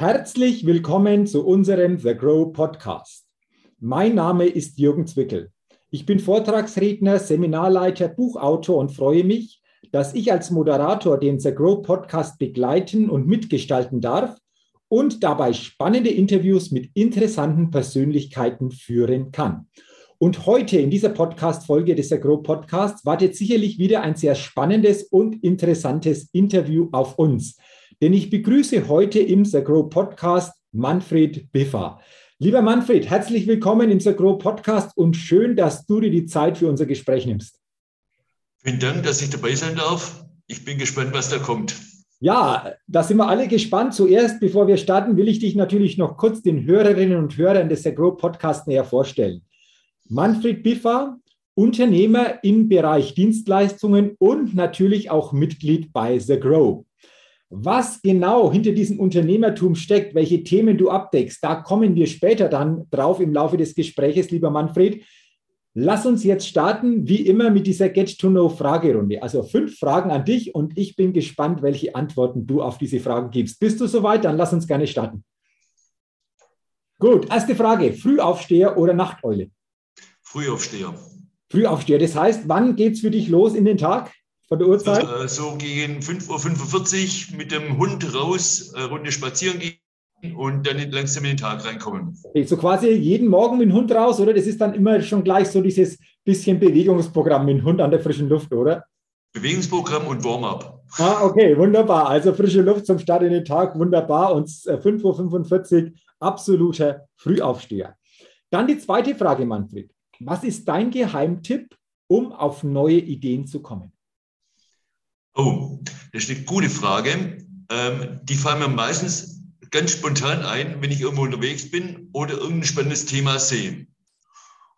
Herzlich willkommen zu unserem The Grow Podcast. Mein Name ist Jürgen Zwickel. Ich bin Vortragsredner, Seminarleiter, Buchautor und freue mich, dass ich als Moderator den The Grow Podcast begleiten und mitgestalten darf und dabei spannende Interviews mit interessanten Persönlichkeiten führen kann. Und heute in dieser Podcast-Folge des The Grow Podcasts wartet sicherlich wieder ein sehr spannendes und interessantes Interview auf uns. Denn ich begrüße heute im The Grow Podcast Manfred Biffer. Lieber Manfred, herzlich willkommen im The Grow Podcast und schön, dass du dir die Zeit für unser Gespräch nimmst. Vielen Dank, dass ich dabei sein darf. Ich bin gespannt, was da kommt. Ja, da sind wir alle gespannt. Zuerst, bevor wir starten, will ich dich natürlich noch kurz den Hörerinnen und Hörern des The Grow Podcasts näher vorstellen. Manfred Biffer, Unternehmer im Bereich Dienstleistungen und natürlich auch Mitglied bei The Grow. Was genau hinter diesem Unternehmertum steckt, welche Themen du abdeckst, da kommen wir später dann drauf im Laufe des Gespräches, lieber Manfred. Lass uns jetzt starten, wie immer, mit dieser Get-to-Know-Fragerunde. Also fünf Fragen an dich und ich bin gespannt, welche Antworten du auf diese Fragen gibst. Bist du soweit? Dann lass uns gerne starten. Gut, erste Frage: Frühaufsteher oder Nachteule? Frühaufsteher. Frühaufsteher, das heißt, wann geht es für dich los in den Tag? Von der Uhrzeit? Äh, so gegen 5.45 Uhr mit dem Hund raus, äh, Runde spazieren gehen und dann langsam in den Tag reinkommen. Okay, so quasi jeden Morgen mit dem Hund raus, oder? Das ist dann immer schon gleich so dieses bisschen Bewegungsprogramm mit dem Hund an der frischen Luft, oder? Bewegungsprogramm und Warm-up. Ah, okay, wunderbar. Also frische Luft zum Start in den Tag, wunderbar. Und 5.45 äh, Uhr, absoluter Frühaufsteher. Dann die zweite Frage, Manfred. Was ist dein Geheimtipp, um auf neue Ideen zu kommen? Oh, das ist eine gute Frage. Ähm, die fallen mir meistens ganz spontan ein, wenn ich irgendwo unterwegs bin oder irgendein spannendes Thema sehe.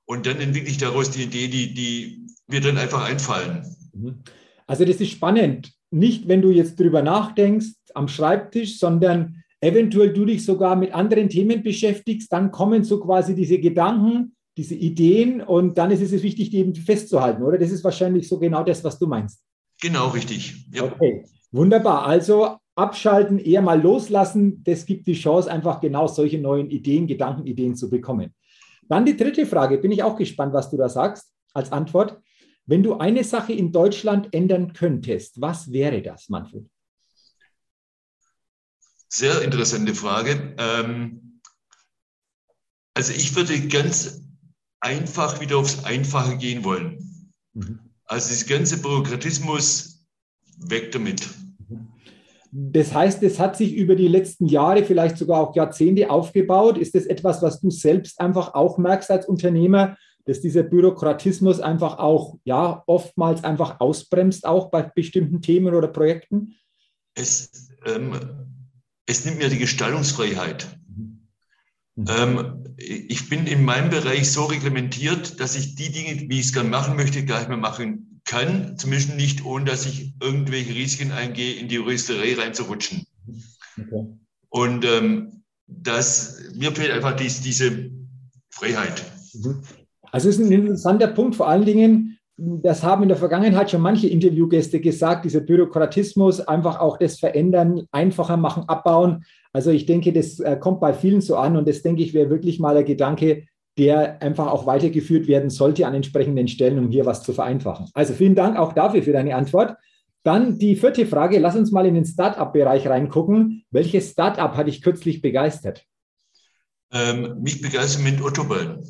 Und dann entwickle ich daraus die Idee, die, die mir dann einfach einfallen. Mhm. Also das ist spannend. Nicht, wenn du jetzt drüber nachdenkst am Schreibtisch, sondern eventuell du dich sogar mit anderen Themen beschäftigst, dann kommen so quasi diese Gedanken, diese Ideen und dann ist es wichtig, die eben festzuhalten, oder? Das ist wahrscheinlich so genau das, was du meinst. Genau, richtig. Ja. Okay, wunderbar. Also abschalten, eher mal loslassen. Das gibt die Chance, einfach genau solche neuen Ideen, Gedankenideen zu bekommen. Dann die dritte Frage. Bin ich auch gespannt, was du da sagst als Antwort. Wenn du eine Sache in Deutschland ändern könntest, was wäre das, Manfred? Sehr interessante Frage. Ähm, also ich würde ganz einfach wieder aufs Einfache gehen wollen. Mhm. Also das ganze Bürokratismus weg damit. Das heißt, es hat sich über die letzten Jahre, vielleicht sogar auch Jahrzehnte aufgebaut. Ist das etwas, was du selbst einfach auch merkst als Unternehmer, dass dieser Bürokratismus einfach auch, ja, oftmals einfach ausbremst, auch bei bestimmten Themen oder Projekten? Es, ähm, es nimmt mir die Gestaltungsfreiheit. Mhm. Ähm, ich bin in meinem Bereich so reglementiert, dass ich die Dinge, wie ich es gerne machen möchte, gar nicht mehr machen kann. Zumindest nicht, ohne dass ich irgendwelche Risiken eingehe, in die Juristerei reinzurutschen. Okay. Und ähm, das, mir fehlt einfach dies, diese Freiheit. Mhm. Also es ist ein interessanter Punkt, vor allen Dingen, das haben in der Vergangenheit schon manche Interviewgäste gesagt, dieser Bürokratismus, einfach auch das Verändern, einfacher machen, abbauen. Also ich denke, das äh, kommt bei vielen so an und das denke ich wäre wirklich mal ein Gedanke, der einfach auch weitergeführt werden sollte an entsprechenden Stellen, um hier was zu vereinfachen. Also vielen Dank auch dafür für deine Antwort. Dann die vierte Frage, lass uns mal in den Start-up-Bereich reingucken. Welches Start-up hat dich kürzlich begeistert? Ähm, mich begeistert mit Autobahn,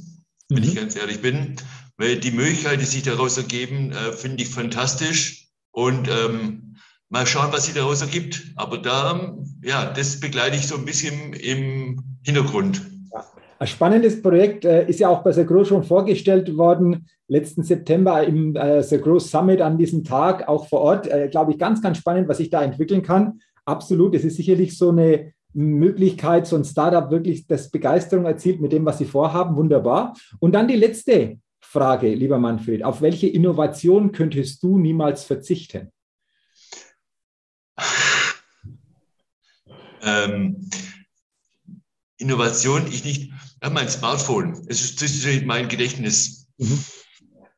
wenn mhm. ich ganz ehrlich bin. Weil die Möglichkeiten, die sich daraus ergeben, äh, finde ich fantastisch. Und ähm, mal schauen, was sich daraus ergibt. Aber da, ja, das begleite ich so ein bisschen im Hintergrund. Ein spannendes Projekt äh, ist ja auch bei Sagro schon vorgestellt worden, letzten September im äh, Sagro Summit an diesem Tag, auch vor Ort. Äh, Glaube ich, ganz, ganz spannend, was sich da entwickeln kann. Absolut, es ist sicherlich so eine Möglichkeit, so ein Startup wirklich das Begeisterung erzielt mit dem, was sie vorhaben. Wunderbar. Und dann die letzte Frage, lieber Manfred. Auf welche Innovation könntest du niemals verzichten? Ähm, Innovation, ich nicht, ja, mein Smartphone, es ist, das ist mein Gedächtnis. Mhm.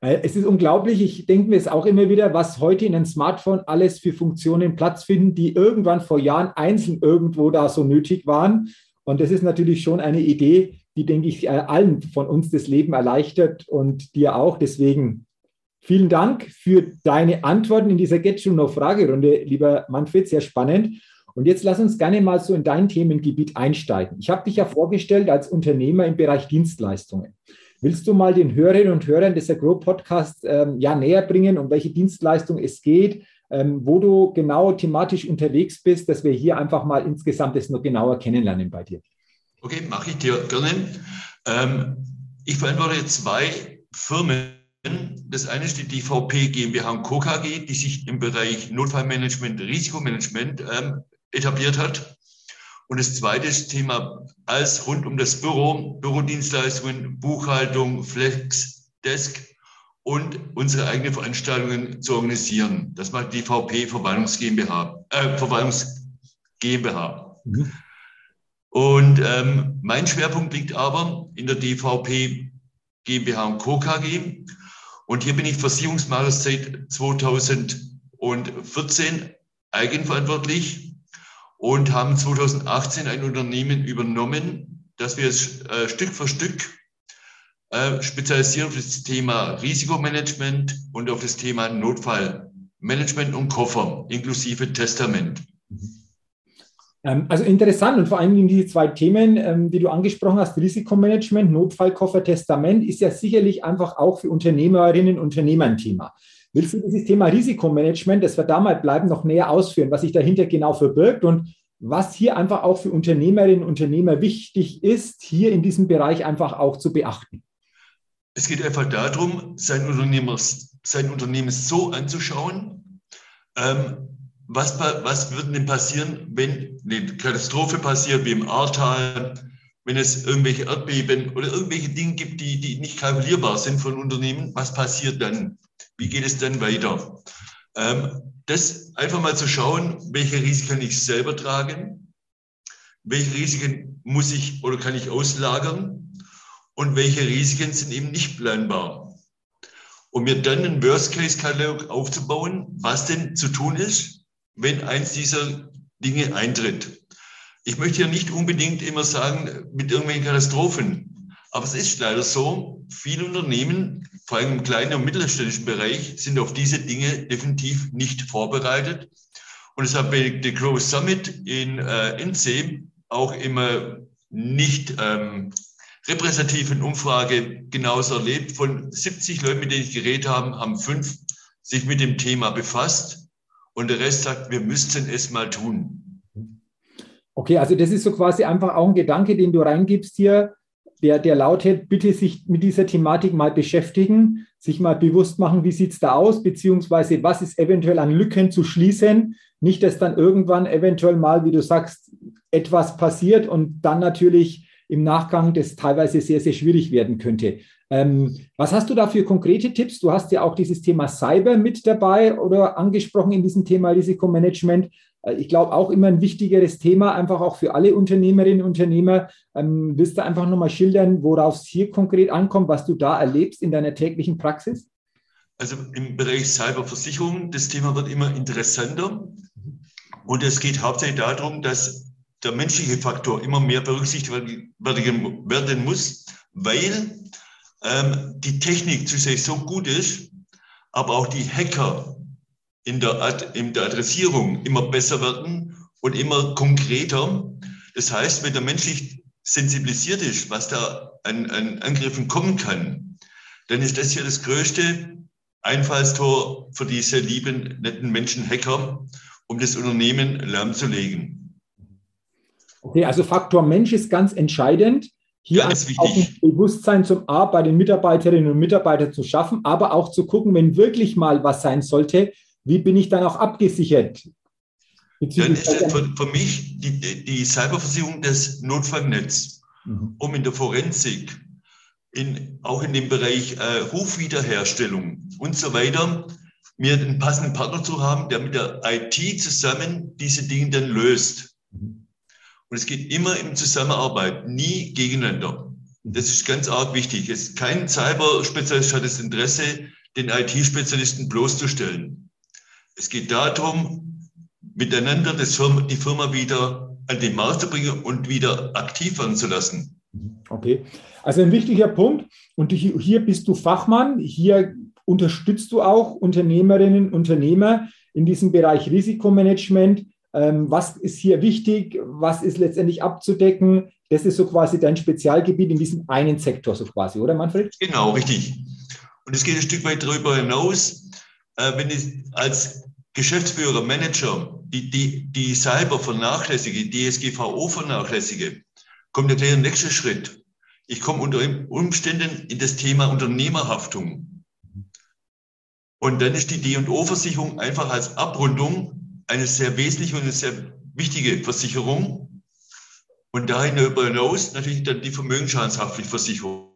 Es ist unglaublich, ich denke mir es auch immer wieder, was heute in einem Smartphone alles für Funktionen Platz finden, die irgendwann vor Jahren einzeln irgendwo da so nötig waren. Und das ist natürlich schon eine Idee, die, denke ich, allen von uns das Leben erleichtert und dir auch. Deswegen vielen Dank für deine Antworten in dieser Get You Know Fragerunde, lieber Manfred, sehr spannend. Und jetzt lass uns gerne mal so in dein Themengebiet einsteigen. Ich habe dich ja vorgestellt als Unternehmer im Bereich Dienstleistungen. Willst du mal den Hörerinnen und Hörern des Agro Podcasts ähm, ja näher bringen, um welche Dienstleistung es geht, ähm, wo du genau thematisch unterwegs bist, dass wir hier einfach mal insgesamt das noch genauer kennenlernen bei dir? Okay, mache ich dir gerne. Ähm, ich verantworte zwei Firmen. Das eine ist die DVP GmbH und Co. KG, die sich im Bereich Notfallmanagement, Risikomanagement ähm, etabliert hat. Und das zweite ist Thema als rund um das Büro, Bürodienstleistungen, Buchhaltung, Flex, Desk und unsere eigenen Veranstaltungen zu organisieren. Das macht die VP Verwaltungs GmbH. Äh, Verwaltungs GmbH. Mhm. Und ähm, mein Schwerpunkt liegt aber in der DVP GmbH und Co. KG. Und hier bin ich Versicherungsmakler seit 2014 eigenverantwortlich und haben 2018 ein Unternehmen übernommen, das wir äh, Stück für Stück äh, spezialisieren auf das Thema Risikomanagement und auf das Thema Notfallmanagement und Koffer inklusive Testament. Ähm, also interessant und vor allem diese zwei Themen, ähm, die du angesprochen hast, Risikomanagement, Notfallkoffer, Testament, ist ja sicherlich einfach auch für Unternehmerinnen und Unternehmer ein Thema. Willst du dieses Thema Risikomanagement, das wir da mal bleiben, noch näher ausführen, was sich dahinter genau verbirgt und was hier einfach auch für Unternehmerinnen und Unternehmer wichtig ist, hier in diesem Bereich einfach auch zu beachten? Es geht einfach darum, sein, sein Unternehmen so anzuschauen, ähm, was, was wird denn passieren, wenn eine Katastrophe passiert, wie im Ahrtal, wenn es irgendwelche Erdbeben oder irgendwelche Dinge gibt, die, die nicht kalkulierbar sind von Unternehmen, was passiert dann? Wie geht es dann weiter? Ähm, das einfach mal zu schauen, welche Risiken ich selber trage, welche Risiken muss ich oder kann ich auslagern und welche Risiken sind eben nicht planbar. Und mir dann einen Worst-Case-Katalog aufzubauen, was denn zu tun ist, wenn eins dieser Dinge eintritt. Ich möchte ja nicht unbedingt immer sagen, mit irgendwelchen Katastrophen. Aber es ist leider so, viele Unternehmen, vor allem im kleinen und mittelständischen Bereich, sind auf diese Dinge definitiv nicht vorbereitet. Und deshalb bei der Growth Summit in äh, NC auch immer nicht ähm, repräsentativen Umfrage genauso erlebt. Von 70 Leuten, mit denen ich geredet habe, haben fünf sich mit dem Thema befasst und der Rest sagt, wir müssten es mal tun. Okay, also das ist so quasi einfach auch ein Gedanke, den du reingibst hier, der, der lautet, bitte sich mit dieser Thematik mal beschäftigen, sich mal bewusst machen, wie sieht es da aus, beziehungsweise was ist eventuell an Lücken zu schließen. Nicht, dass dann irgendwann eventuell mal, wie du sagst, etwas passiert und dann natürlich im Nachgang das teilweise sehr, sehr schwierig werden könnte. Ähm, was hast du da für konkrete Tipps? Du hast ja auch dieses Thema Cyber mit dabei oder angesprochen in diesem Thema Risikomanagement. Äh, ich glaube, auch immer ein wichtigeres Thema, einfach auch für alle Unternehmerinnen und Unternehmer. Ähm, willst du einfach nochmal schildern, worauf es hier konkret ankommt, was du da erlebst in deiner täglichen Praxis? Also im Bereich Cyberversicherung, das Thema wird immer interessanter. Und es geht hauptsächlich darum, dass der menschliche Faktor immer mehr berücksichtigt werden muss, weil ähm, die Technik zu sich so gut ist, aber auch die Hacker in der, Ad in der Adressierung immer besser werden und immer konkreter. Das heißt, wenn der menschlich sensibilisiert ist, was da an, an Angriffen kommen kann, dann ist das hier das größte Einfallstor für diese lieben, netten Menschen Hacker, um das Unternehmen lahmzulegen. Okay, also Faktor Mensch ist ganz entscheidend. Hier ganz auch ein Bewusstsein zum A bei den Mitarbeiterinnen und Mitarbeitern zu schaffen, aber auch zu gucken, wenn wirklich mal was sein sollte, wie bin ich dann auch abgesichert? Dann ist für, für mich die, die Cyberversicherung des Notfallnetz, mhm. um in der Forensik, in, auch in dem Bereich äh, Rufwiederherstellung und so weiter, mir einen passenden Partner zu haben, der mit der IT zusammen diese Dinge dann löst. Mhm. Und es geht immer in Zusammenarbeit, nie gegeneinander. Das ist ganz arg wichtig. Es, kein Cyberspezialist hat das Interesse, den IT-Spezialisten bloßzustellen. Es geht darum, miteinander Firma, die Firma wieder an den Markt zu bringen und wieder aktiv werden zu lassen. Okay, also ein wichtiger Punkt. Und hier bist du Fachmann. Hier unterstützt du auch Unternehmerinnen und Unternehmer in diesem Bereich Risikomanagement. Ähm, was ist hier wichtig? Was ist letztendlich abzudecken? Das ist so quasi dein Spezialgebiet in diesem einen Sektor, so quasi, oder Manfred? Genau, richtig. Und es geht ein Stück weit darüber hinaus, äh, wenn ich als Geschäftsführer, Manager die, die, die Cyber vernachlässige, die DSGVO vernachlässige, kommt der gleich nächste Schritt. Ich komme unter Umständen in das Thema Unternehmerhaftung. Und dann ist die D&O-Versicherung einfach als Abrundung eine sehr wesentliche und eine sehr wichtige Versicherung. Und darüber hinaus natürlich dann die Vermögensschadenshaftpflichtversicherung.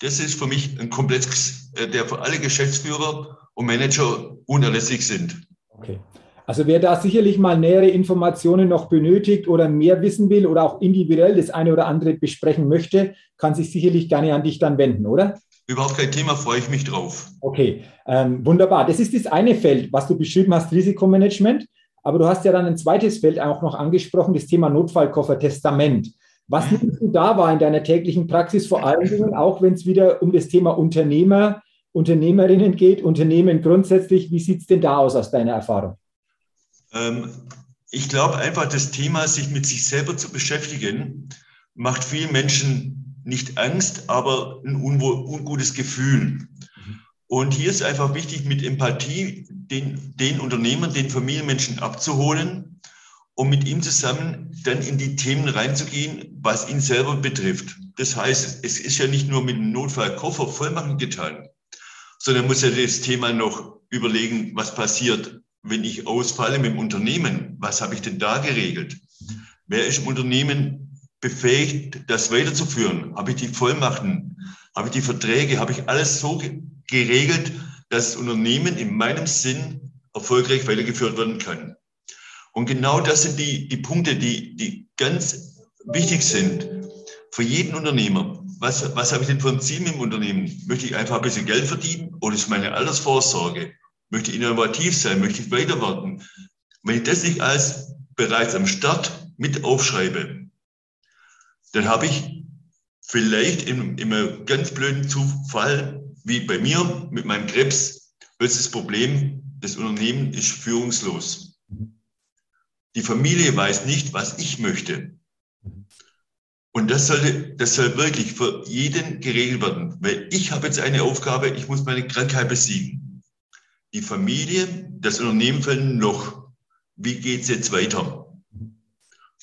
Das ist für mich ein Komplex, äh, der für alle Geschäftsführer und Manager unerlässlich sind. Okay. Also wer da sicherlich mal nähere Informationen noch benötigt oder mehr wissen will oder auch individuell das eine oder andere besprechen möchte, kann sich sicherlich gerne an dich dann wenden, oder? Überhaupt kein Thema, freue ich mich drauf. Okay, ähm, wunderbar. Das ist das eine Feld, was du beschrieben hast, Risikomanagement. Aber du hast ja dann ein zweites Feld auch noch angesprochen, das Thema Notfallkoffer, Testament. Was mhm. nimmst du da wahr in deiner täglichen Praxis, vor allen Dingen auch, wenn es wieder um das Thema Unternehmer, Unternehmerinnen geht, Unternehmen grundsätzlich? Wie sieht es denn da aus aus deiner Erfahrung? Ähm, ich glaube einfach, das Thema, sich mit sich selber zu beschäftigen, macht vielen Menschen nicht Angst, aber ein ungutes Gefühl. Und hier ist einfach wichtig, mit Empathie den, den Unternehmern, den Familienmenschen abzuholen, um mit ihm zusammen dann in die Themen reinzugehen, was ihn selber betrifft. Das heißt, es ist ja nicht nur mit einem Notfallkoffer vollmachen getan, sondern muss ja das Thema noch überlegen, was passiert wenn ich ausfalle mit dem Unternehmen, was habe ich denn da geregelt? Wer ist im Unternehmen befähigt, das weiterzuführen? Habe ich die Vollmachten? Habe ich die Verträge? Habe ich alles so geregelt, dass das Unternehmen in meinem Sinn erfolgreich weitergeführt werden kann? Und genau das sind die, die Punkte, die, die ganz wichtig sind für jeden Unternehmer. Was, was habe ich denn für ein Ziel dem Unternehmen? Möchte ich einfach ein bisschen Geld verdienen oder ist meine Altersvorsorge? möchte innovativ sein, möchte ich weiter werden. Wenn ich das nicht als bereits am Start mit aufschreibe, dann habe ich vielleicht in, in einem ganz blöden Zufall, wie bei mir mit meinem Krebs, das Problem, das Unternehmen ist führungslos. Die Familie weiß nicht, was ich möchte. Und das sollte, das soll wirklich für jeden geregelt werden, weil ich habe jetzt eine Aufgabe, ich muss meine Krankheit besiegen die Familie, das Unternehmen fällt noch. Wie geht es jetzt weiter?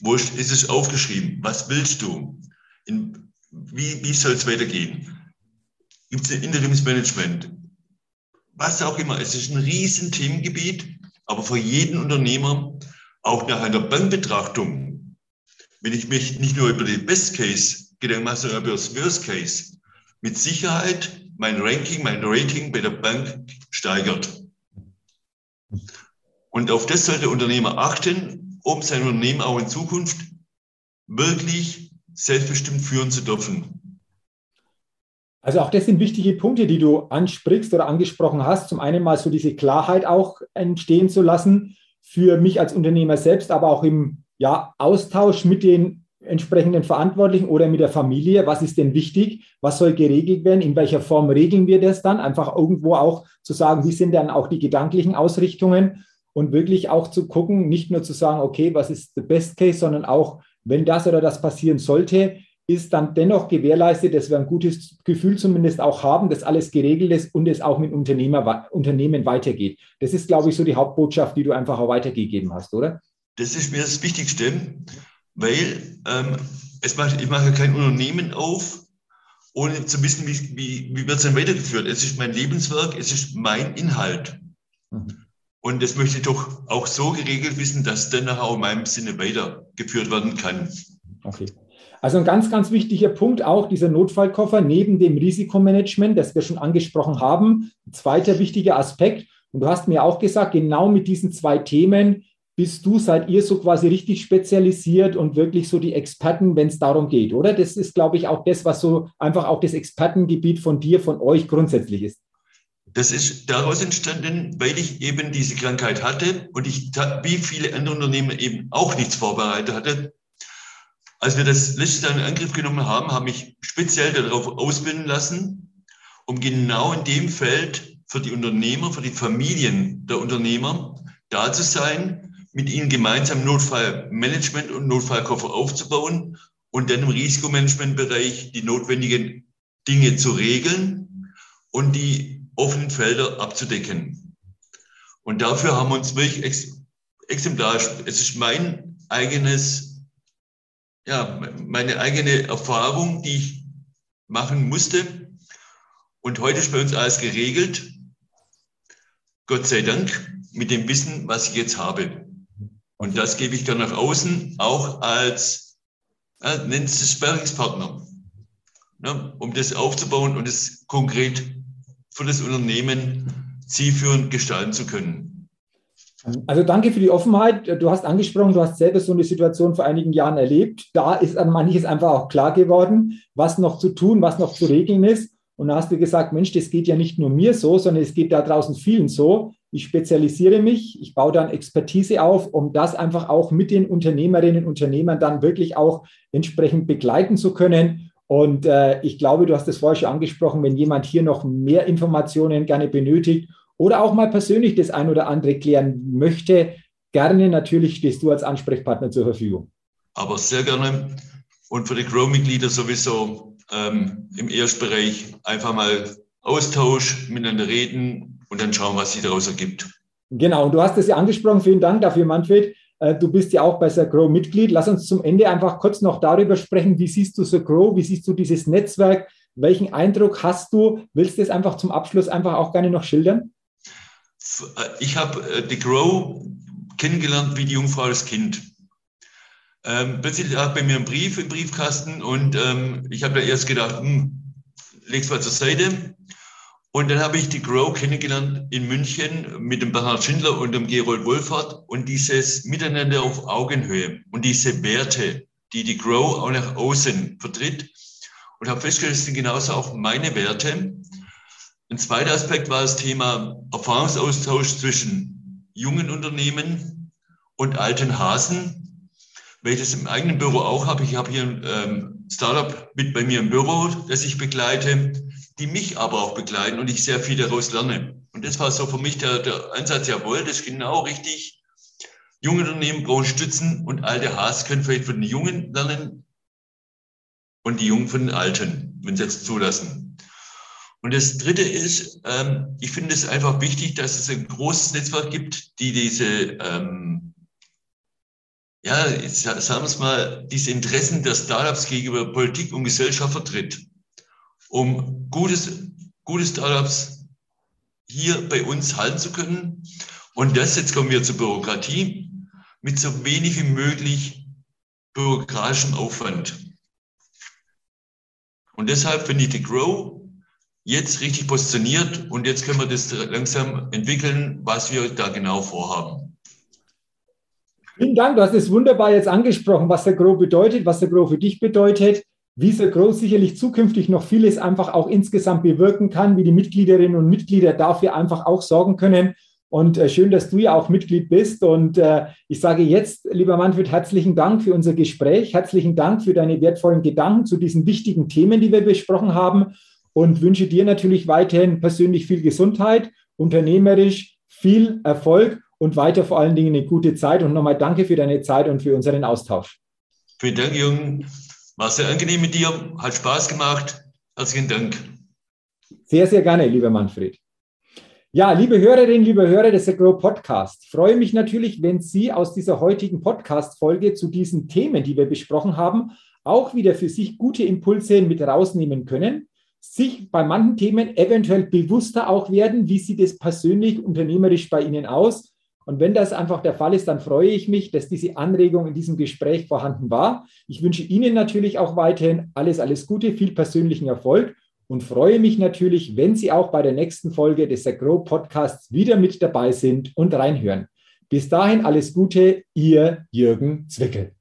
Wo ist, ist es aufgeschrieben? Was willst du? In, wie wie soll es weitergehen? Gibt es ein Interimsmanagement? Was auch immer. Es ist ein riesen Themengebiet, aber für jeden Unternehmer, auch nach einer Bankbetrachtung, wenn ich mich nicht nur über den Best Case Gedanken mache, sondern über das Worst Case, mit Sicherheit mein Ranking, mein Rating bei der Bank steigert. Und auf das sollte der Unternehmer achten, um sein Unternehmen auch in Zukunft wirklich selbstbestimmt führen zu dürfen. Also auch das sind wichtige Punkte, die du ansprichst oder angesprochen hast. Zum einen mal so diese Klarheit auch entstehen zu lassen für mich als Unternehmer selbst, aber auch im ja, Austausch mit den entsprechenden Verantwortlichen oder mit der Familie, was ist denn wichtig, was soll geregelt werden, in welcher Form regeln wir das dann, einfach irgendwo auch zu sagen, wie sind dann auch die gedanklichen Ausrichtungen und wirklich auch zu gucken, nicht nur zu sagen, okay, was ist der Best Case, sondern auch, wenn das oder das passieren sollte, ist dann dennoch gewährleistet, dass wir ein gutes Gefühl zumindest auch haben, dass alles geregelt ist und es auch mit Unternehmer, Unternehmen weitergeht. Das ist, glaube ich, so die Hauptbotschaft, die du einfach auch weitergegeben hast, oder? Das ist mir das Wichtigste weil ähm, es macht, ich mache kein Unternehmen auf, ohne zu wissen, wie, wie, wie wird es dann weitergeführt. Es ist mein Lebenswerk, es ist mein Inhalt. Mhm. Und das möchte ich doch auch so geregelt wissen, dass dann nachher auch in meinem Sinne weitergeführt werden kann. Okay. Also ein ganz, ganz wichtiger Punkt auch dieser Notfallkoffer neben dem Risikomanagement, das wir schon angesprochen haben. Ein zweiter wichtiger Aspekt. Und du hast mir auch gesagt, genau mit diesen zwei Themen bist du, seid ihr so quasi richtig spezialisiert und wirklich so die Experten, wenn es darum geht, oder? Das ist, glaube ich, auch das, was so einfach auch das Expertengebiet von dir, von euch grundsätzlich ist. Das ist daraus entstanden, weil ich eben diese Krankheit hatte und ich, wie viele andere Unternehmen eben auch nichts vorbereitet hatte. Als wir das letztes Jahr in Angriff genommen haben, haben mich speziell darauf ausbilden lassen, um genau in dem Feld für die Unternehmer, für die Familien der Unternehmer da zu sein, mit ihnen gemeinsam Notfallmanagement und Notfallkoffer aufzubauen und dann im Risikomanagementbereich die notwendigen Dinge zu regeln und die offenen Felder abzudecken. Und dafür haben wir uns wirklich ex exemplarisch, es ist mein eigenes, ja, meine eigene Erfahrung, die ich machen musste. Und heute ist bei uns alles geregelt. Gott sei Dank mit dem Wissen, was ich jetzt habe. Und das gebe ich dann nach außen auch als, äh, nennt es Sparringspartner, ne, um das aufzubauen und es konkret für das Unternehmen zielführend gestalten zu können. Also danke für die Offenheit. Du hast angesprochen, du hast selber so eine Situation vor einigen Jahren erlebt. Da ist an manches einfach auch klar geworden, was noch zu tun, was noch zu regeln ist. Und da hast du gesagt, Mensch, das geht ja nicht nur mir so, sondern es geht da draußen vielen so ich spezialisiere mich, ich baue dann Expertise auf, um das einfach auch mit den Unternehmerinnen und Unternehmern dann wirklich auch entsprechend begleiten zu können. Und äh, ich glaube, du hast es vorher schon angesprochen, wenn jemand hier noch mehr Informationen gerne benötigt oder auch mal persönlich das ein oder andere klären möchte, gerne natürlich stehst du als Ansprechpartner zur Verfügung. Aber sehr gerne. Und für die Grow-Mitglieder sowieso ähm, im Erstbereich einfach mal Austausch, miteinander reden, und dann schauen, was sich daraus ergibt. Genau, und du hast es ja angesprochen. Vielen Dank dafür, Manfred. Äh, du bist ja auch bei Grow Mitglied. Lass uns zum Ende einfach kurz noch darüber sprechen. Wie siehst du Grow? Wie siehst du dieses Netzwerk? Welchen Eindruck hast du? Willst du es einfach zum Abschluss einfach auch gerne noch schildern? Äh, ich habe äh, die Grow kennengelernt wie die Jungfrau das Kind. Ähm, plötzlich lag bei mir ein Brief im Briefkasten und ähm, ich habe da erst gedacht, hm, leg's mal zur Seite. Und dann habe ich die Grow kennengelernt in München mit dem Bernhard Schindler und dem Gerold Wohlfahrt und dieses Miteinander auf Augenhöhe und diese Werte, die die Grow auch nach außen vertritt. Und habe festgestellt, das sind genauso auch meine Werte. Ein zweiter Aspekt war das Thema Erfahrungsaustausch zwischen jungen Unternehmen und alten Hasen, das im eigenen Büro auch habe. Ich habe hier ein ähm, Startup mit bei mir im Büro, das ich begleite die mich aber auch begleiten und ich sehr viel daraus lerne. Und das war so für mich der, der Ansatz, jawohl, das ist genau richtig. Junge Unternehmen brauchen Stützen und alte Haas können vielleicht von den Jungen lernen und die Jungen von den Alten, wenn sie es zulassen. Und das Dritte ist, ähm, ich finde es einfach wichtig, dass es ein großes Netzwerk gibt, die diese, ähm, ja, sagen wir es mal, diese Interessen der Startups gegenüber Politik und Gesellschaft vertritt um gutes, gute Startups hier bei uns halten zu können. Und das, jetzt kommen wir zur Bürokratie, mit so wenig wie möglich bürokratischem Aufwand. Und deshalb finde ich die Grow jetzt richtig positioniert und jetzt können wir das langsam entwickeln, was wir da genau vorhaben. Vielen Dank, du hast es wunderbar jetzt angesprochen, was der Grow bedeutet, was der Grow für dich bedeutet wie so groß sicherlich zukünftig noch vieles einfach auch insgesamt bewirken kann, wie die Mitgliederinnen und Mitglieder dafür einfach auch sorgen können. Und äh, schön, dass du ja auch Mitglied bist. Und äh, ich sage jetzt, lieber Manfred, herzlichen Dank für unser Gespräch. Herzlichen Dank für deine wertvollen Gedanken zu diesen wichtigen Themen, die wir besprochen haben. Und wünsche dir natürlich weiterhin persönlich viel Gesundheit, unternehmerisch viel Erfolg und weiter vor allen Dingen eine gute Zeit. Und nochmal danke für deine Zeit und für unseren Austausch. Vielen Dank, Jürgen. War sehr angenehm mit dir, hat Spaß gemacht. Herzlichen Dank. Sehr, sehr gerne, lieber Manfred. Ja, liebe Hörerinnen, liebe Hörer des Agro Podcast, freue mich natürlich, wenn Sie aus dieser heutigen Podcast-Folge zu diesen Themen, die wir besprochen haben, auch wieder für sich gute Impulse mit rausnehmen können, sich bei manchen Themen eventuell bewusster auch werden, wie sieht es persönlich unternehmerisch bei Ihnen aus und wenn das einfach der Fall ist, dann freue ich mich, dass diese Anregung in diesem Gespräch vorhanden war. Ich wünsche Ihnen natürlich auch weiterhin alles, alles Gute, viel persönlichen Erfolg und freue mich natürlich, wenn Sie auch bei der nächsten Folge des Agro Podcasts wieder mit dabei sind und reinhören. Bis dahin alles Gute, Ihr Jürgen Zwickel.